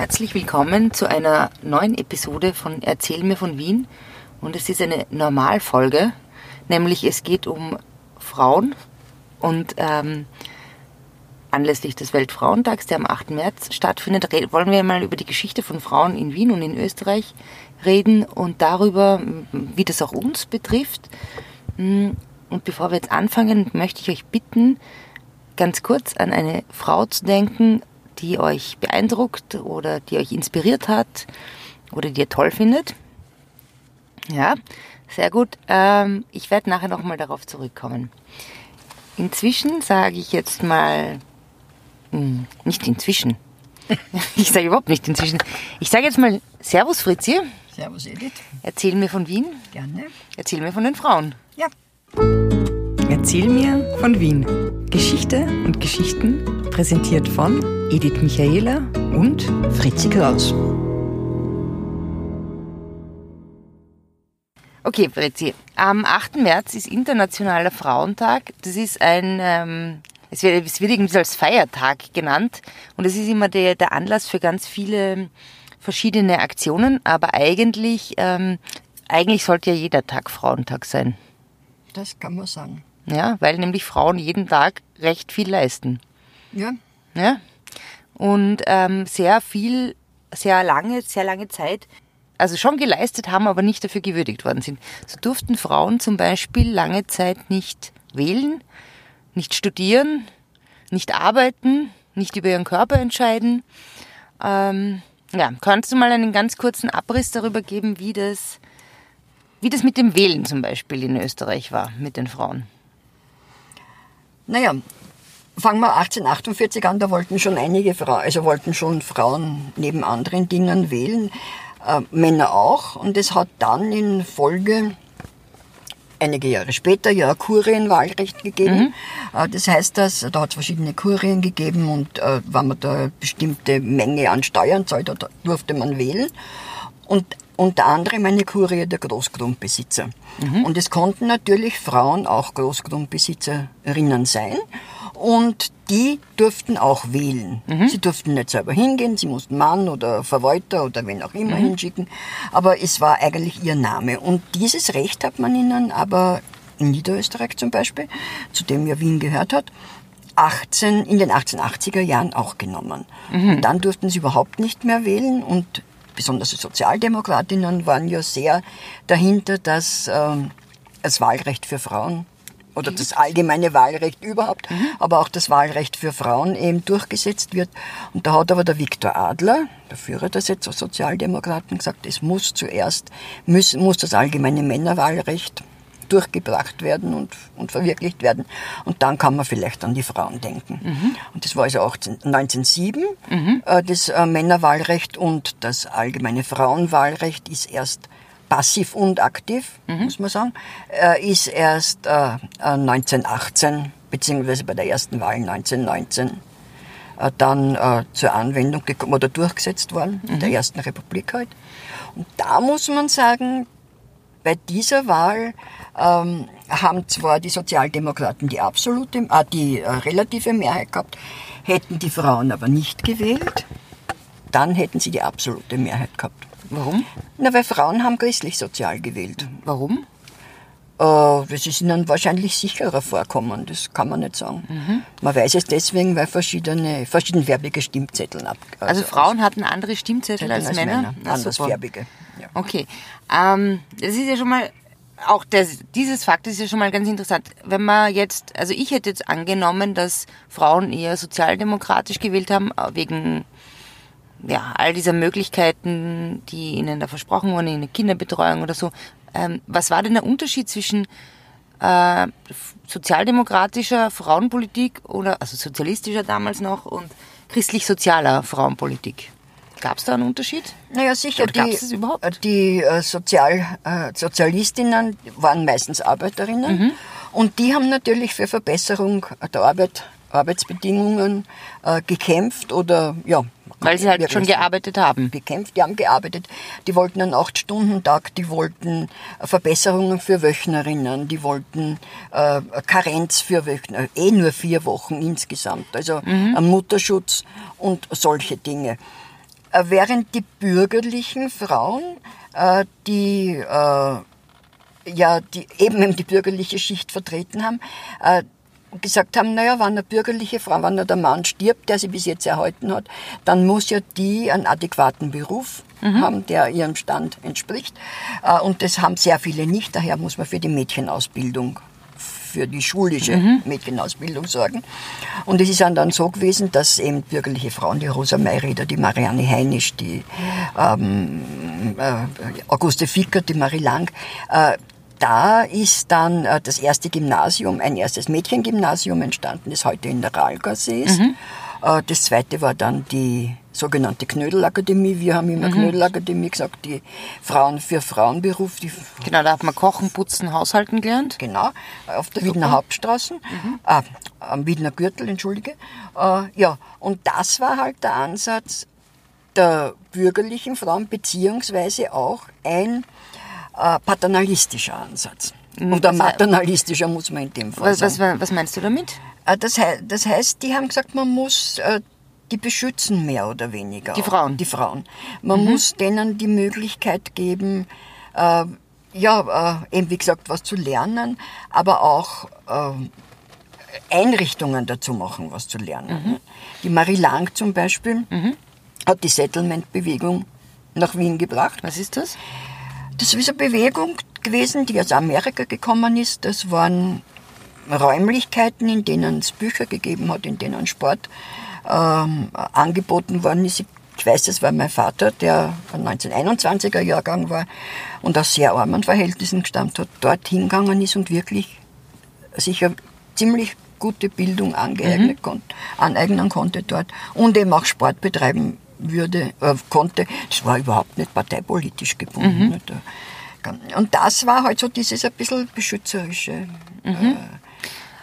Herzlich willkommen zu einer neuen Episode von Erzähl mir von Wien. Und es ist eine Normalfolge, nämlich es geht um Frauen und ähm, anlässlich des Weltfrauentags, der am 8. März stattfindet, wollen wir mal über die Geschichte von Frauen in Wien und in Österreich reden und darüber, wie das auch uns betrifft. Und bevor wir jetzt anfangen, möchte ich euch bitten, ganz kurz an eine Frau zu denken, die euch beeindruckt oder die euch inspiriert hat oder die ihr toll findet. Ja, sehr gut. Ähm, ich werde nachher nochmal darauf zurückkommen. Inzwischen sage ich jetzt mal, hm, nicht inzwischen. Ich sage überhaupt nicht inzwischen. Ich sage jetzt mal Servus Fritzi. Servus Edith. Erzähl mir von Wien. Gerne. Erzähl mir von den Frauen. Ja. Erzähl mir von Wien. Geschichte und Geschichten präsentiert von Edith Michaela und Fritzi Kraus. Okay, Fritzi. Am 8. März ist Internationaler Frauentag. Das ist ein, ähm, es, wird, es wird irgendwie als Feiertag genannt und es ist immer der, der Anlass für ganz viele verschiedene Aktionen, aber eigentlich, ähm, eigentlich sollte ja jeder Tag Frauentag sein. Das kann man sagen. Ja, weil nämlich Frauen jeden Tag recht viel leisten. Ja. Ja. Und ähm, sehr viel, sehr lange, sehr lange Zeit also schon geleistet haben, aber nicht dafür gewürdigt worden sind. So durften Frauen zum Beispiel lange Zeit nicht wählen, nicht studieren, nicht arbeiten, nicht über ihren Körper entscheiden. Ähm, ja, kannst du mal einen ganz kurzen Abriss darüber geben, wie das, wie das mit dem Wählen zum Beispiel in Österreich war, mit den Frauen? Naja, fangen wir 1848 an, da wollten schon einige Frauen, also wollten schon Frauen neben anderen Dingen wählen äh, Männer auch. Und es hat dann in Folge einige Jahre später ja Kurienwahlrecht gegeben. Mhm. Äh, das heißt, dass da hat es verschiedene Kurien gegeben und äh, wenn man da eine bestimmte Menge an Steuern zahlt, da durfte man wählen. Und unter anderem eine Kurie der Großgrundbesitzer. Mhm. Und es konnten natürlich Frauen auch Großgrundbesitzerinnen sein. Und die durften auch wählen. Mhm. Sie durften nicht selber hingehen, sie mussten Mann oder Verwalter oder wen auch immer mhm. hinschicken. Aber es war eigentlich ihr Name. Und dieses Recht hat man ihnen aber in Niederösterreich zum Beispiel, zu dem ja Wien gehört hat, 18, in den 1880er Jahren auch genommen. Mhm. Dann durften sie überhaupt nicht mehr wählen und besonders die Sozialdemokratinnen waren ja sehr dahinter, dass ähm, das Wahlrecht für Frauen oder das allgemeine Wahlrecht überhaupt, mhm. aber auch das Wahlrecht für Frauen eben durchgesetzt wird. Und da hat aber der Viktor Adler, der Führer der Sozialdemokraten, gesagt, es muss zuerst, muss, muss das allgemeine Männerwahlrecht durchgebracht werden und, und verwirklicht werden. Und dann kann man vielleicht an die Frauen denken. Mhm. Und das war also 18, 1907, mhm. äh, das äh, Männerwahlrecht und das allgemeine Frauenwahlrecht ist erst passiv und aktiv, mhm. muss man sagen, äh, ist erst äh, 1918 äh, beziehungsweise bei der ersten Wahl 1919 äh, dann äh, zur Anwendung gekommen oder durchgesetzt worden, mhm. in der ersten Republik halt. Und da muss man sagen, bei dieser Wahl ähm, haben zwar die Sozialdemokraten die absolute, äh, die äh, relative Mehrheit gehabt, hätten die Frauen aber nicht gewählt, dann hätten sie die absolute Mehrheit gehabt. Warum? Na, weil Frauen haben christlich-sozial gewählt. Warum? Äh, das ist ihnen wahrscheinlich sicherer vorkommen, das kann man nicht sagen. Mhm. Man weiß es deswegen, weil verschiedene, verschiedenfärbige Stimmzettel ab. Also, also Frauen hatten andere Stimmzettel als, als, Männer? Männer. Na, Andersfärbige. Ja. Okay. Ähm, das ist ja schon mal auch das, dieses Fakt ist ja schon mal ganz interessant. Wenn man jetzt, also ich hätte jetzt angenommen, dass Frauen eher sozialdemokratisch gewählt haben, wegen ja, all dieser Möglichkeiten, die ihnen da versprochen wurden, in der Kinderbetreuung oder so. Ähm, was war denn der Unterschied zwischen äh, sozialdemokratischer Frauenpolitik oder, also sozialistischer damals noch und christlich-sozialer Frauenpolitik? Gab es da einen Unterschied? Naja, sicher. Oder die, es überhaupt? die äh, Sozial, äh, Sozialistinnen waren meistens Arbeiterinnen mhm. und die haben natürlich für Verbesserung der Arbeit, Arbeitsbedingungen äh, gekämpft oder ja, weil sie halt schon gearbeitet haben. Gekämpft, die haben gearbeitet. Die wollten einen Acht-Stunden-Tag, die wollten Verbesserungen für Wöchnerinnen, die wollten äh, Karenz für Wöchner, eh nur vier Wochen insgesamt. Also mhm. Mutterschutz und solche Dinge. Äh, während die bürgerlichen Frauen, äh, die äh, ja die eben die bürgerliche Schicht vertreten haben, äh, gesagt haben, naja, wenn eine bürgerliche Frau, wenn der Mann stirbt, der sie bis jetzt erhalten hat, dann muss ja die einen adäquaten Beruf mhm. haben, der ihrem Stand entspricht. Äh, und das haben sehr viele nicht, daher muss man für die Mädchenausbildung für die schulische mhm. Mädchenausbildung sorgen. Und es ist dann so gewesen, dass eben bürgerliche Frauen, die Rosa Mayreder, die Marianne Heinisch, die ähm, äh, Auguste Fickert, die Marie Lang, äh, da ist dann äh, das erste Gymnasium, ein erstes Mädchengymnasium entstanden, das heute in der Ralgasse ist. Mhm. Äh, das zweite war dann die sogenannte Knödelakademie. Wir haben immer mhm. Knödelakademie gesagt, die Frauen für Frauenberuf. Die genau, da hat man Kochen, Putzen, Haushalten gelernt. Genau, auf der Super. Wiedner Hauptstraße, mhm. äh, am Wiedner Gürtel, entschuldige. Äh, ja, und das war halt der Ansatz der bürgerlichen Frauen, beziehungsweise auch ein äh, paternalistischer Ansatz. Mhm. Oder maternalistischer muss man in dem Fall was, sagen. Was, meinst du damit? Äh, das, das heißt, die haben gesagt, man muss äh, die beschützen mehr oder weniger. Die Frauen? Die Frauen. Man mhm. muss denen die Möglichkeit geben, äh, ja, äh, eben wie gesagt, was zu lernen, aber auch äh, Einrichtungen dazu machen, was zu lernen. Mhm. Die Marie Lang zum Beispiel mhm. hat die Settlement-Bewegung nach Wien gebracht. Was ist das? Das ist eine Bewegung gewesen, die aus Amerika gekommen ist. Das waren Räumlichkeiten, in denen es Bücher gegeben hat, in denen Sport ähm, angeboten worden ist. Ich weiß das, weil mein Vater, der ein 1921er Jahrgang war und aus sehr armen Verhältnissen gestammt hat, dort hingegangen ist und wirklich sich eine ziemlich gute Bildung mhm. konnte, aneignen konnte dort und eben auch Sport betreiben würde, äh, konnte, das war überhaupt nicht parteipolitisch gebunden. Mhm. Und das war halt so dieses ein bisschen beschützerische. Mhm. Äh,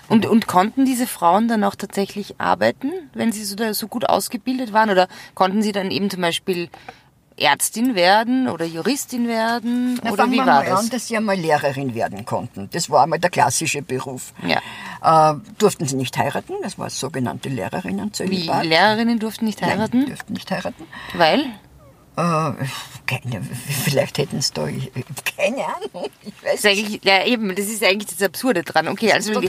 und, und konnten diese Frauen dann auch tatsächlich arbeiten, wenn sie so, so gut ausgebildet waren? Oder konnten sie dann eben zum Beispiel Ärztin werden oder Juristin werden? Na, oder wie war das? an, dass sie einmal Lehrerin werden konnten. Das war einmal der klassische Beruf. Ja. Äh, durften sie nicht heiraten, das war sogenannte Lehrerinnen. Wie Lehrerinnen durften nicht heiraten? Nein, durften nicht heiraten. Weil? Äh, keine, vielleicht hätten es da, keine Ahnung. Ich weiß das ja, eben, das ist eigentlich das Absurde dran. Okay, also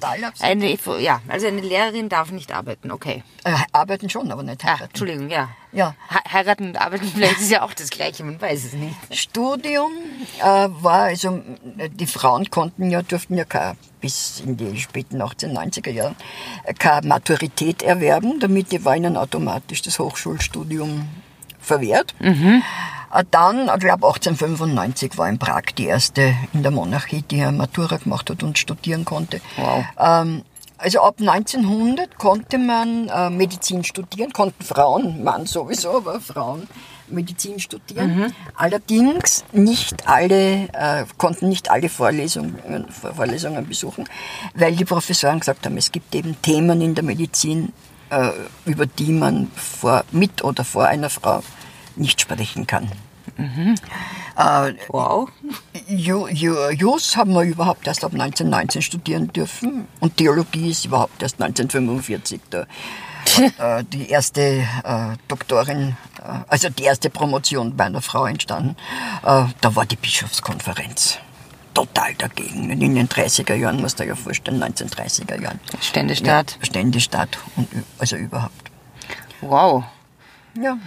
eine, ja, also eine Lehrerin darf nicht arbeiten, okay. Äh, arbeiten schon, aber nicht heiraten. Ah, Entschuldigung, ja. ja. heiraten und arbeiten, vielleicht ist ja auch das Gleiche, man weiß es nicht. Studium äh, war, also die Frauen konnten ja, durften ja kein, bis in die späten 1890er Jahre keine Maturität erwerben, damit war ihnen automatisch das Hochschulstudium verwehrt. Mhm. Dann, ich glaube 1895 war in Prag die erste in der Monarchie, die eine Matura gemacht hat und studieren konnte. Wow. Ähm, also ab 1900 konnte man äh, Medizin studieren, konnten Frauen, Mann sowieso, aber Frauen Medizin studieren. Mhm. Allerdings nicht alle, äh, konnten nicht alle Vorlesungen, Vorlesungen besuchen, weil die Professoren gesagt haben, es gibt eben Themen in der Medizin, äh, über die man vor, mit oder vor einer Frau nicht sprechen kann. Mhm. Äh, wow. Jus haben wir überhaupt erst ab 1919 studieren dürfen und Theologie ist überhaupt erst 1945 da. äh, die erste äh, Doktorin, äh, also die erste Promotion bei einer Frau entstanden. Äh, da war die Bischofskonferenz total dagegen. in den 30er Jahren, muss du dir ja vorstellen, 1930er Jahren. Ständestaat. Ja, Ständestaat und also überhaupt. Wow. Ja.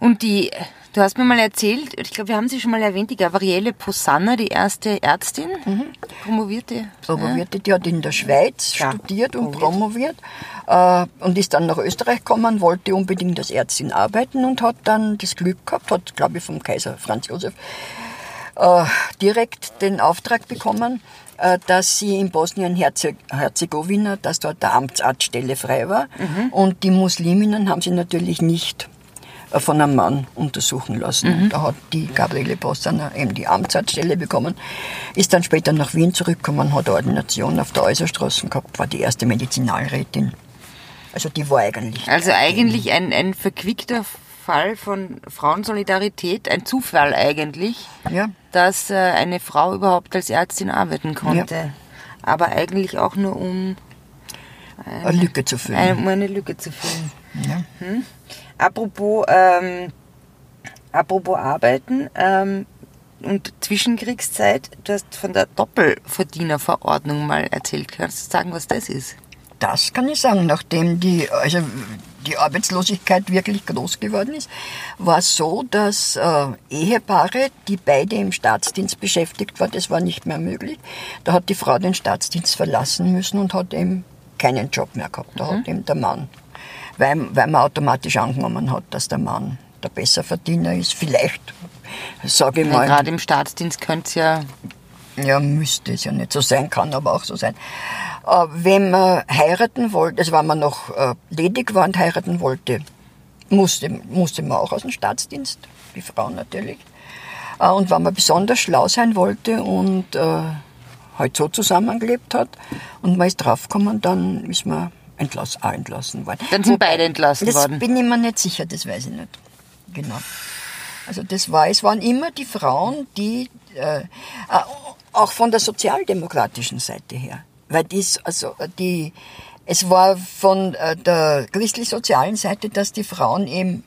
Und die, du hast mir mal erzählt, ich glaube, wir haben sie schon mal erwähnt, die Gabriele Posanna, die erste Ärztin, mhm. promovierte. Promovierte, die hat in der Schweiz ja, studiert und promoviert, äh, und ist dann nach Österreich gekommen, wollte unbedingt als Ärztin arbeiten und hat dann das Glück gehabt, hat, glaube ich, vom Kaiser Franz Josef äh, direkt den Auftrag bekommen, äh, dass sie in Bosnien-Herzegowina, dass dort der Amtsarztstelle frei war. Mhm. Und die Musliminnen haben sie natürlich nicht von einem Mann untersuchen lassen. Mhm. Da hat die Gabriele Bossana eben die Amtsarztstelle bekommen, ist dann später nach Wien zurückgekommen, hat Ordination auf der Äußerstraße gehabt, war die erste Medizinalrätin. Also die war eigentlich. Also eigentlich ein, ein verquickter Fall von Frauensolidarität, ein Zufall eigentlich, ja. dass äh, eine Frau überhaupt als Ärztin arbeiten konnte. Ja. Aber eigentlich auch nur um eine, eine Lücke zu füllen. Eine, um eine Lücke zu füllen. Ja. Hm? Apropos ähm, apropos Arbeiten ähm, und Zwischenkriegszeit, du hast von der Doppelverdienerverordnung mal erzählt. Kannst du sagen, was das ist? Das kann ich sagen, nachdem die, also die Arbeitslosigkeit wirklich groß geworden ist, war es so, dass äh, Ehepaare, die beide im Staatsdienst beschäftigt waren, das war nicht mehr möglich. Da hat die Frau den Staatsdienst verlassen müssen und hat eben keinen Job mehr gehabt. Da mhm. hat eben der Mann, weil, weil man automatisch angenommen hat, dass der Mann der Besserverdiener ist. Vielleicht, sage ich mal. Gerade im Staatsdienst könnte es ja. Ja, müsste es ja nicht so sein, kann aber auch so sein. Äh, wenn man heiraten wollte, also wenn man noch äh, ledig war und heiraten wollte, musste, musste man auch aus dem Staatsdienst, die Frau natürlich. Äh, und wenn man besonders schlau sein wollte und halt so zusammengelebt hat und man ist draufgekommen, dann ist man entlass, auch entlassen worden. Dann sind Wobei, beide entlassen das worden. Das bin ich mir nicht sicher, das weiß ich nicht. Genau. Also das war, es waren immer die Frauen, die äh, auch von der sozialdemokratischen Seite her weil dies, also die, es war von äh, der christlich-sozialen Seite, dass die Frauen eben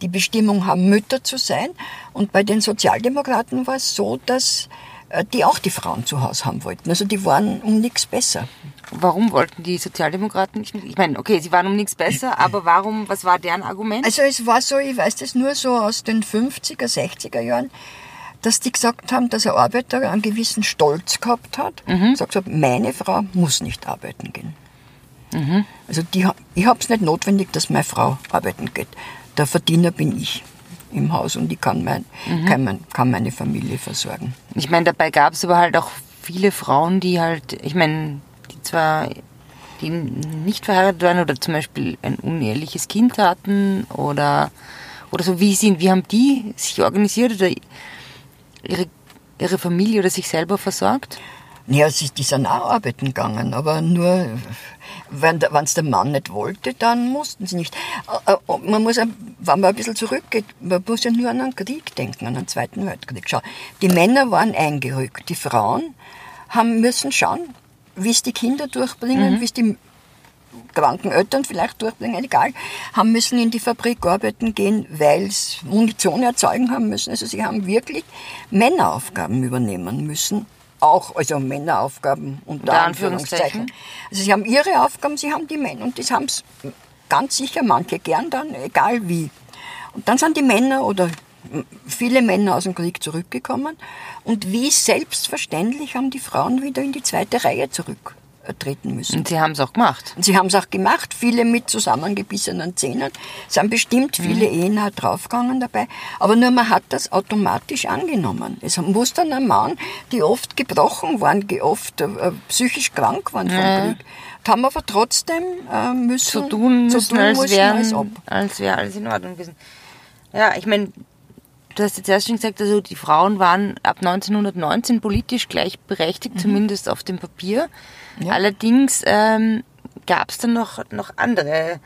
die Bestimmung haben, Mütter zu sein. Und bei den Sozialdemokraten war es so, dass äh, die auch die Frauen zu Hause haben wollten. Also die waren um nichts besser. Warum wollten die Sozialdemokraten nicht? Ich meine, okay, sie waren um nichts besser, aber warum, was war deren Argument? Also es war so, ich weiß das nur so aus den 50er, 60er Jahren, dass die gesagt haben, dass ein Arbeiter einen gewissen Stolz gehabt hat. Mhm. Gesagt hat, meine Frau muss nicht arbeiten gehen. Mhm. Also die, ich habe es nicht notwendig, dass meine Frau arbeiten geht. Der Verdiener bin ich im Haus und ich kann, mein, mhm. kann, mein, kann meine Familie versorgen. Ich meine, dabei gab es aber halt auch viele Frauen, die halt, ich meine, die zwar die nicht verheiratet waren oder zum Beispiel ein unehrliches Kind hatten oder, oder so, wie sind, wie haben die sich organisiert oder ihre, ihre Familie oder sich selber versorgt? Ja, sie, die sind auch arbeiten gegangen, aber nur, wenn es der Mann nicht wollte, dann mussten sie nicht. Äh, äh, man muss, wenn man ein bisschen zurückgeht, man muss ja nur an einen Krieg denken, an den Zweiten Weltkrieg. Schau, die Männer waren eingerückt, die Frauen haben müssen schauen, wie es die Kinder durchbringen, mhm. wie es die kranken Eltern vielleicht durchbringen, egal, haben müssen in die Fabrik arbeiten gehen, weil sie Munition erzeugen haben müssen. Also sie haben wirklich Männeraufgaben übernehmen müssen. Auch, also Männeraufgaben unter Anführungszeichen. Also sie haben ihre Aufgaben, sie haben die Männer und das haben es ganz sicher manche gern dann, egal wie. Und dann sind die Männer oder viele Männer aus dem Krieg zurückgekommen und wie selbstverständlich haben die Frauen wieder in die zweite Reihe zurück treten müssen. Und Sie haben es auch gemacht. Und Sie haben es auch gemacht, viele mit zusammengebissenen Zähnen. Es sind bestimmt viele mhm. Ehen draufgegangen dabei. Aber nur man hat das automatisch angenommen. Es muss dann ein Mann, die oft gebrochen waren, die oft äh, psychisch krank waren vom ja. Krieg, haben aber trotzdem äh, müssen so tun, so tun als, wären, als, ob. als wäre alles in Ordnung gewesen. Ja, ich meine, Du hast jetzt erst schon gesagt, also die Frauen waren ab 1919 politisch gleichberechtigt, mhm. zumindest auf dem Papier. Ja. Allerdings ähm, gab es dann noch, noch andere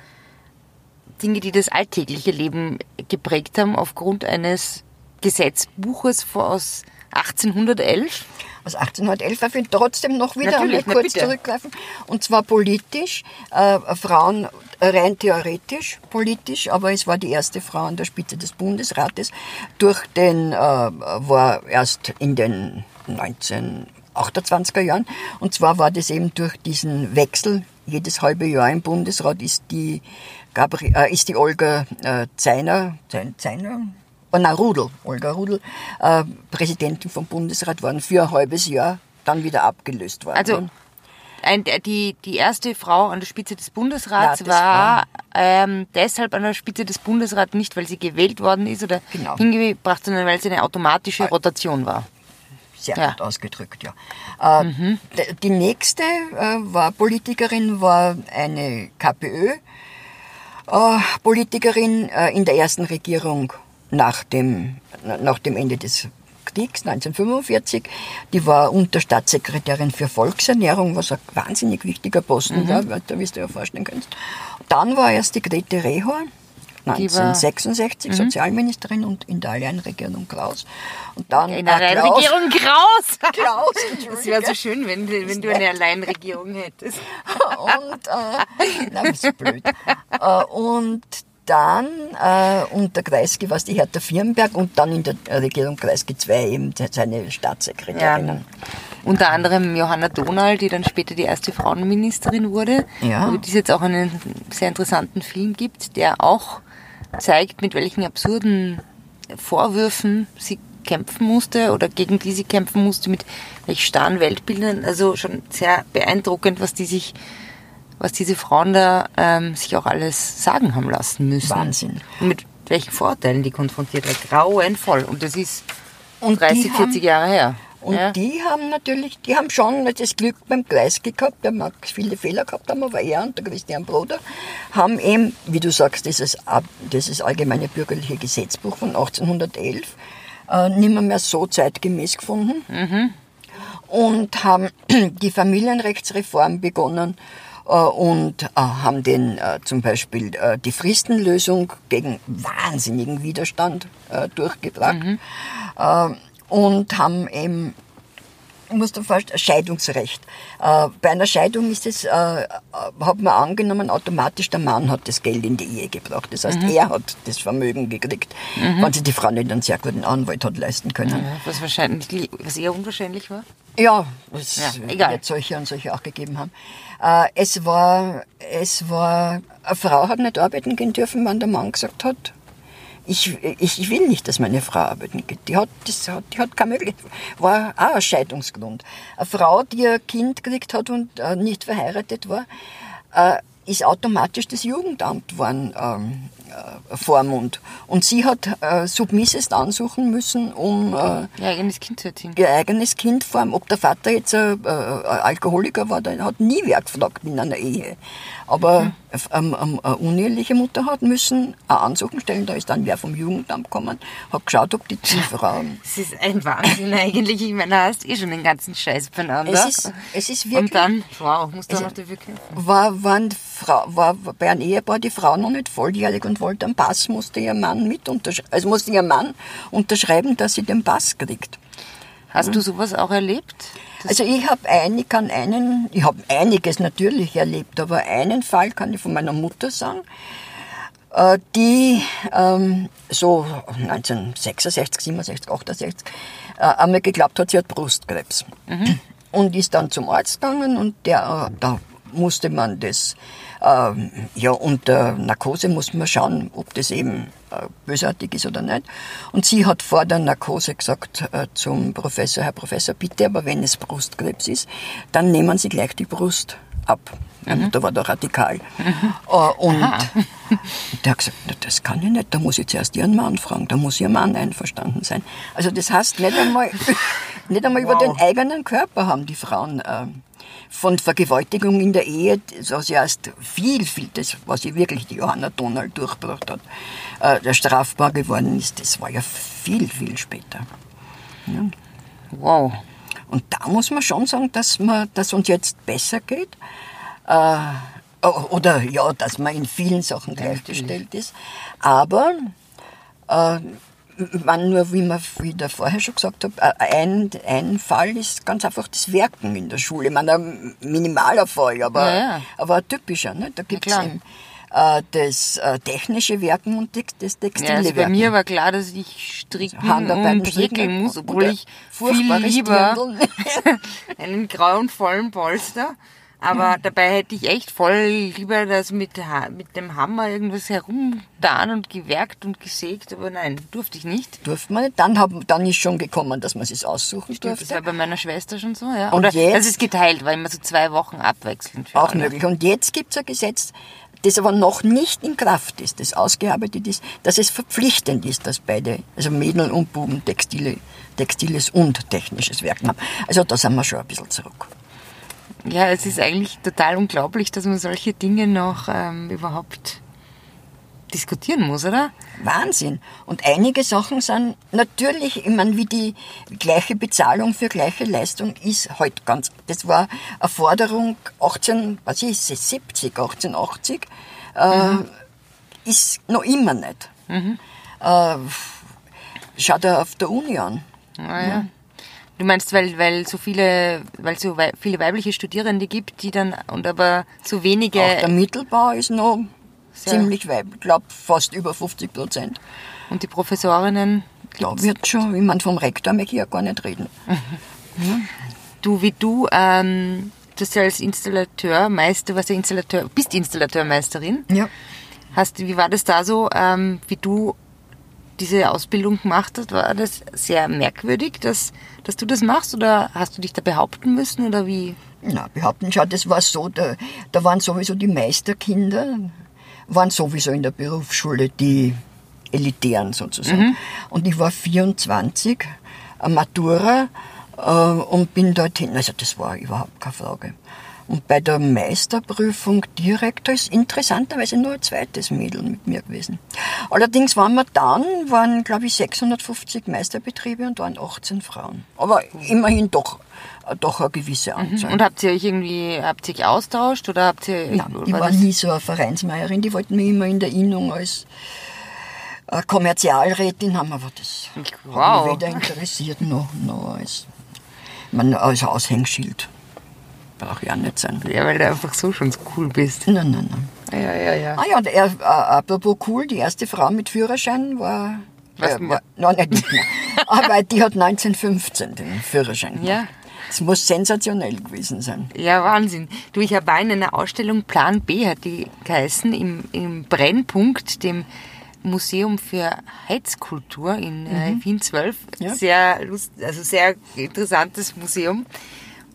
Dinge, die das alltägliche Leben geprägt haben, aufgrund eines Gesetzbuches aus 1811. Aus 1811 darf ich trotzdem noch wieder einmal kurz na, zurückgreifen. Und zwar politisch. Äh, Frauen rein theoretisch, politisch, aber es war die erste Frau an der Spitze des Bundesrates. Durch den, äh, war erst in den 19 28er Jahren. Und zwar war das eben durch diesen Wechsel. Jedes halbe Jahr im Bundesrat ist die, Gabri äh, ist die Olga äh, Zeiner, Zeiner, na, Rudel, Olga Rudel, äh, Präsidentin vom Bundesrat worden für ein halbes Jahr, dann wieder abgelöst worden. Also ein, die, die erste Frau an der Spitze des Bundesrats ja, war ähm, deshalb an der Spitze des Bundesrats nicht, weil sie gewählt worden ist oder genau. hingebracht, sondern weil sie eine automatische äh, Rotation war sehr ja. gut ausgedrückt, ja. Äh, mhm. Die nächste äh, war Politikerin, war eine KPÖ-Politikerin äh, in der ersten Regierung nach dem, nach dem Ende des Kriegs 1945. Die war Unterstaatssekretärin für Volksernährung, was ein wahnsinnig wichtiger Posten mhm. war, wie du ja vorstellen kannst. Dann war erst die Grete Rehor, 1966 war, mhm. Sozialministerin und in der Alleinregierung Klaus. Und dann in der Alleinregierung Klaus. Klaus, Das wäre so schön, wenn, wenn du eine Alleinregierung hättest. und, äh, na, ist blöd. Äh, und dann äh, unter Kreisky war es die Hertha Firnberg und dann in der Regierung Kreisky II eben seine Staatssekretärinnen. Ja. Unter anderem Johanna Donald, die dann später die erste Frauenministerin wurde. Ja. Über die es jetzt auch einen sehr interessanten Film gibt, der auch zeigt, mit welchen absurden Vorwürfen sie kämpfen musste oder gegen die sie kämpfen musste, mit welch starren Weltbildern. Also schon sehr beeindruckend, was die sich, was diese Frauen da ähm, sich auch alles sagen haben lassen müssen. Wahnsinn. Und mit welchen Vorteilen die konfrontiert war. Grauenvoll. Und das ist Und 30, die 40 Jahre her. Und ja. die haben natürlich, die haben schon das Glück beim Kreisky gehabt, der mag viele Fehler gehabt haben, aber er und der Christian Broder haben eben, wie du sagst, dieses, dieses allgemeine bürgerliche Gesetzbuch von 1811 äh, nicht mehr, mehr so zeitgemäß gefunden und haben die Familienrechtsreform begonnen und äh, haben den äh, zum Beispiel äh, die Fristenlösung gegen wahnsinnigen Widerstand äh, durchgebracht äh, und haben eben ich muss dir vorstellen, Scheidungsrecht. Äh, bei einer Scheidung ist es, äh, äh, hat man angenommen, automatisch der Mann hat das Geld in die Ehe gebracht. Das heißt, er hat das Vermögen gekriegt, wenn sich die Frau nicht einen sehr guten Anwalt hat leisten können. Was wahrscheinlich, was eher unwahrscheinlich war. Ja, es Ja, egal. wird solche und solche auch gegeben haben. Äh, es war, es war, eine Frau hat nicht arbeiten gehen dürfen, wenn der Mann gesagt hat, ich, ich, ich will nicht, dass meine Frau arbeiten geht. Die hat, das hat, die hat keine Möglichkeit. War auch ein Scheidungsgrund. Eine Frau, die ein Kind gekriegt hat und äh, nicht verheiratet war, äh, ist automatisch das Jugendamt waren ähm, äh, Vormund. Und sie hat äh, Submisses ansuchen müssen, um äh, Ihr eigenes Kind zu erziehen. ihr eigenes Kind formen. Ob der Vater jetzt ein, äh, ein Alkoholiker war, der hat nie wer gefragt in einer Ehe. Aber ähm, ähm, eine uneheliche Mutter hat müssen eine Ansuchen stellen, da ist dann wer vom Jugendamt gekommen, hat geschaut, ob die die Frau... Es ist ein Wahnsinn eigentlich. Ich meine, da hast eh schon den ganzen Scheiß beieinander. Es ist, es ist wirklich... Und dann, wow, musst du noch dafür kämpfen. war, waren Frau, war bei einem Ehepaar die Frau noch nicht volljährig und wollte einen Pass, musste ihr Mann mit unterschreiben, also musste ihr Mann unterschreiben, dass sie den Pass kriegt. Hast du sowas auch erlebt? Also ich habe ein, kann einen, ich habe einiges natürlich erlebt, aber einen Fall kann ich von meiner Mutter sagen, äh, die ähm, so 1966, 67, 68 äh, einmal geglaubt hat, sie hat Brustkrebs. Und ist dann zum Arzt gegangen und der, äh, da musste man das, ähm, ja, unter Narkose muss man schauen, ob das eben äh, bösartig ist oder nicht. Und sie hat vor der Narkose gesagt äh, zum Professor, Herr Professor, bitte, aber wenn es Brustkrebs ist, dann nehmen Sie gleich die Brust ab. Meine Mutter war da radikal. Äh, und der hat gesagt, "Na, das kann ich nicht, da muss ich zuerst Ihren Mann fragen, da muss Ihr Mann einverstanden sein. Also das heißt, nicht einmal, nicht einmal über den eigenen Körper haben die Frauen äh, von Vergewaltigung in der Ehe, das ja erst viel, viel, das, was ja wirklich die Johanna Donald durchgebracht hat, äh, der strafbar geworden ist, das war ja viel, viel später. Wow. Und da muss man schon sagen, dass man, dass uns jetzt besser geht. Äh, oder ja, dass man in vielen Sachen gleichgestellt ist. Aber äh, man nur, wie man wieder vorher schon gesagt hat, äh, ein, ein Fall ist ganz einfach das Werken in der Schule. Ich meine, ein minimaler Fall, aber, Ja, ja. aber ein typischer. Ne? Da gibt es klar. eben äh, das äh, technische Werken und das- textile Ja, also bei Werken. mir war klar, dass ich stricken Handarbeiten und stricken häkeln muss, obwohl ich viel furchtbares lieber einen grauenvollen Polster. Aber dabei hätte ich echt voll lieber das mit, mit dem Hammer irgendwas herumgetan und gewerkt und gesägt, aber nein, durfte ich nicht. Durfte man nicht. Dann, haben, dann ist schon gekommen, dass man es aussuchen Das war durfte. bei meiner Schwester schon so, ja. Und Oder jetzt? das ist geteilt, war immer so zwei Wochen abwechselnd. Auch alle. möglich. Und jetzt gibt es ein Gesetz, das aber noch nicht in Kraft ist, das ausgearbeitet ist, dass es verpflichtend ist, dass beide, also Mädel und Buben, Textile, textiles und technisches Werken haben. Also da sind wir schon ein bisschen zurück. Ja, es ist eigentlich total unglaublich, dass man solche Dinge noch ähm, überhaupt diskutieren muss, oder? Wahnsinn. Und einige Sachen sind natürlich, ich meine, wie die gleiche Bezahlung für gleiche Leistung ist heute ganz, das war eine Forderung 18, was ist es, 70, 1880, äh, ist noch immer nicht. Äh, schau dir auf der Uni an. Naja. Du meinst, weil, weil so viele, weil es so wei viele weibliche Studierende gibt, die dann, und aber so wenige Auch der Mittelbau ist noch Sehr- ziemlich weiblich, ich glaube fast über 50 Prozent. Und die Professorinnen? Da wird schon, ich meine, vom Rektor möchte ich ja gar nicht reden. Du, wie du, ähm, du hast ja als Installateurmeister, was ja Installateur, bist Installateurmeisterin. Ja. Hast, wie war das da so, ähm, wie du diese Ausbildung gemacht hast? War das sehr merkwürdig, dass, dass du das machst oder hast du dich da behaupten müssen oder wie? Na, behaupten, schau, das war so, da, da waren sowieso die Meisterkinder, waren sowieso in der Berufsschule die Elitären sozusagen. Und ich war 24, eine Matura, äh, und bin dorthin, also das war überhaupt keine Frage. Und bei der Meisterprüfung direkt, da ist interessanterweise nur ein zweites Mädel mit mir gewesen. Allerdings waren wir dann, waren glaube ich 650 Meisterbetriebe und waren 18 Frauen. Aber immerhin doch, doch eine gewisse Anzahl. Und habt ihr euch irgendwie, habt ihr euch austauscht oder habt ihr... Nein, die war nie so eine Vereinsmeierin. Die wollten mich immer in der Innung als äh, Kommerzialrätin haben, aber das hat Wow. mich weder interessiert noch, noch als, man, als Aushängeschild. Braucht ja nicht sein. Ja, weil du einfach so schon so cool bist. Nein, nein, nein. Ja, ja, ja. Ah ja, und er, äh, apropos cool, die erste Frau mit Führerschein war... Was äh, war noch nicht mir. Aber die hat 1915 den Führerschein Ja. Das muss sensationell gewesen sein. Ja, Wahnsinn. Du, ich war in einer Ausstellung Plan B, hat die geheißen, im, im Brennpunkt, dem Museum für Heizkultur in äh, Wien 12. Ja. Sehr lust, also sehr interessantes Museum.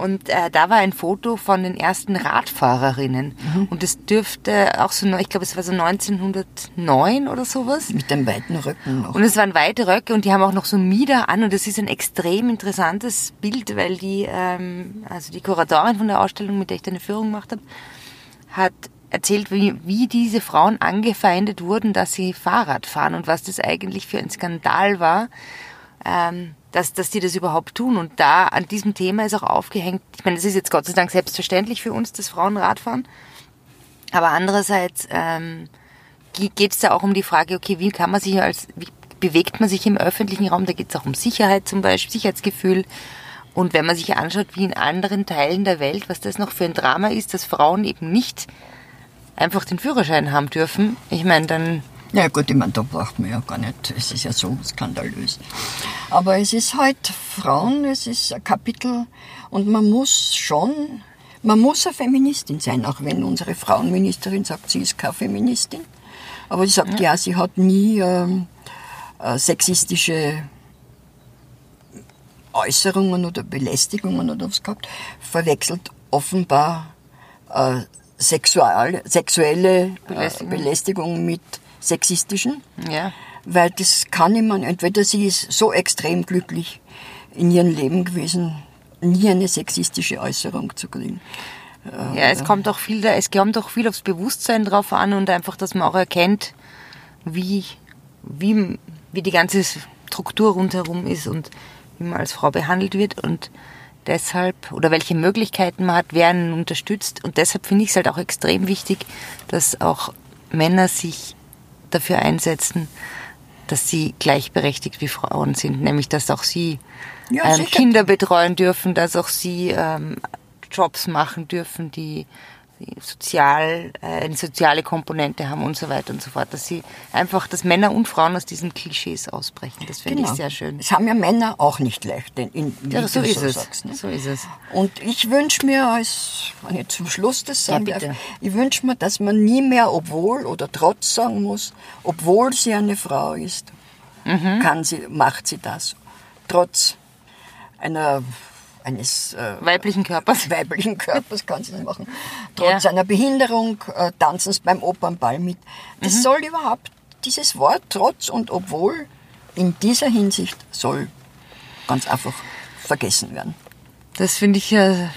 Und äh, da war ein Foto von den ersten Radfahrerinnen. Und es dürfte auch so, ich glaube, es war so 1909 oder sowas. Mit den weiten Röcken noch. Und es waren weite Röcke und die haben auch noch so Mieder an und das ist ein extrem interessantes Bild, weil die, ähm, also die Kuratorin von der Ausstellung, mit der ich da eine Führung gemacht habe, hat erzählt, wie, wie diese Frauen angefeindet wurden, dass sie Fahrrad fahren und was das eigentlich für ein Skandal war, ähm, dass, dass die das überhaupt tun. Und da an diesem Thema ist auch aufgehängt, ich meine, es ist jetzt Gott sei Dank selbstverständlich für uns, dass Frauen Rad fahren, aber andererseits ähm, geht es da auch um die Frage, okay, wie kann man sich als, wie bewegt man sich im öffentlichen Raum? Da geht es auch um Sicherheit zum Beispiel, Sicherheitsgefühl. Und wenn man sich anschaut, wie in anderen Teilen der Welt, was das noch für ein Drama ist, dass Frauen eben nicht einfach den Führerschein haben dürfen, ich meine, dann, Ja gut, ich meine, da braucht man ja gar nicht, es ist ja so skandalös. Aber es ist halt Frauen, es ist ein Kapitel und man muss schon, man muss eine Feministin sein, auch wenn unsere Frauenministerin sagt, sie ist keine Feministin. Aber sie sagt, ja, sie hat nie ähm, äh, sexistische Äußerungen oder Belästigungen oder was gehabt, verwechselt offenbar äh, sexual, sexuelle Belästigung. Belästigung. Belästigung mit sexistischen, ja. weil das kann niemand, entweder sie ist so extrem glücklich in ihrem Leben gewesen, nie eine sexistische Äußerung zu kriegen. Ja, es kommt auch viel, da- es kommt auch viel aufs Bewusstsein drauf an und einfach, dass man auch erkennt, wie, wie, wie die ganze Struktur rundherum ist und wie man als Frau behandelt wird und deshalb, oder welche Möglichkeiten man hat, wer einen unterstützt und deshalb finde ich es halt auch extrem wichtig, dass auch Männer sich dafür einsetzen, dass sie gleichberechtigt wie Frauen sind, nämlich dass auch sie Ja, ähm. Kinder betreuen dürfen, dass auch sie ähm, Jobs machen dürfen, die sozial, äh, eine soziale Komponente haben und so weiter und so fort. Dass sie einfach, dass Männer und Frauen aus diesen Klischees ausbrechen. Das finde ich sehr schön. Das haben ja Männer auch nicht leicht, denn in, Ja, so ist so es. sagst. Ne? So ist es. Und ich wünsche mir, als, wenn ich zum Schluss das sagen Ja, darf, bitte. ich wünsche mir, dass man nie mehr obwohl oder trotz sagen muss, obwohl sie eine Frau ist, Mhm. kann sie, macht sie das. Trotz einer, eines äh, Weiblichen Körpers. weiblichen Körpers kann sie das machen. Trotz Ja. einer Behinderung äh, tanzen sie beim Opernball mit. Das Mhm. soll überhaupt, dieses Wort trotz und obwohl in dieser Hinsicht soll ganz einfach vergessen werden. Das finde ich, äh,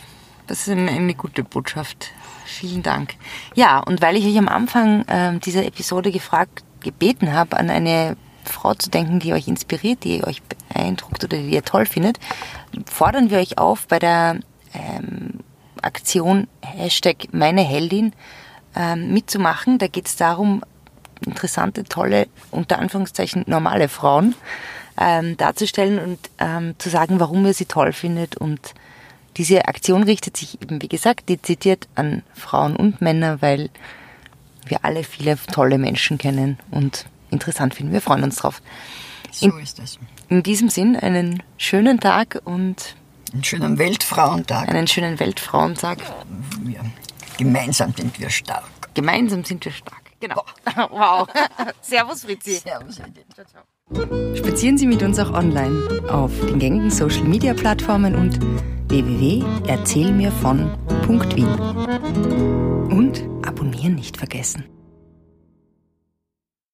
das ist eine, eine gute Botschaft. Vielen Dank. Ja, und weil ich euch am Anfang ähm, dieser Episode gefragt, gebeten habe, an eine Frau zu denken, die euch inspiriert, die euch beeindruckt oder die ihr toll findet, fordern wir euch auf, bei der ähm, Aktion Hashtag meine Heldin ähm, mitzumachen. Da geht es darum, interessante, tolle, unter Anführungszeichen normale Frauen ähm, darzustellen und ähm, zu sagen, warum ihr sie toll findet. Und diese Aktion richtet sich eben, wie gesagt, dezidiert an Frauen und Männer, weil wir alle viele tolle Menschen kennen und interessant finden. Wir freuen uns drauf. So ist es. In diesem Sinn einen schönen Tag und Einen schönen Weltfrauentag. einen schönen Weltfrauentag. Wir, gemeinsam sind wir stark. Gemeinsam sind wir stark. Genau. Wow. Servus, Fritzi. Servus, Edith. Spazieren Sie mit uns auch online auf den gängigen Social Media Plattformen und www.erzählmirvon.wien. Und abonnieren nicht vergessen.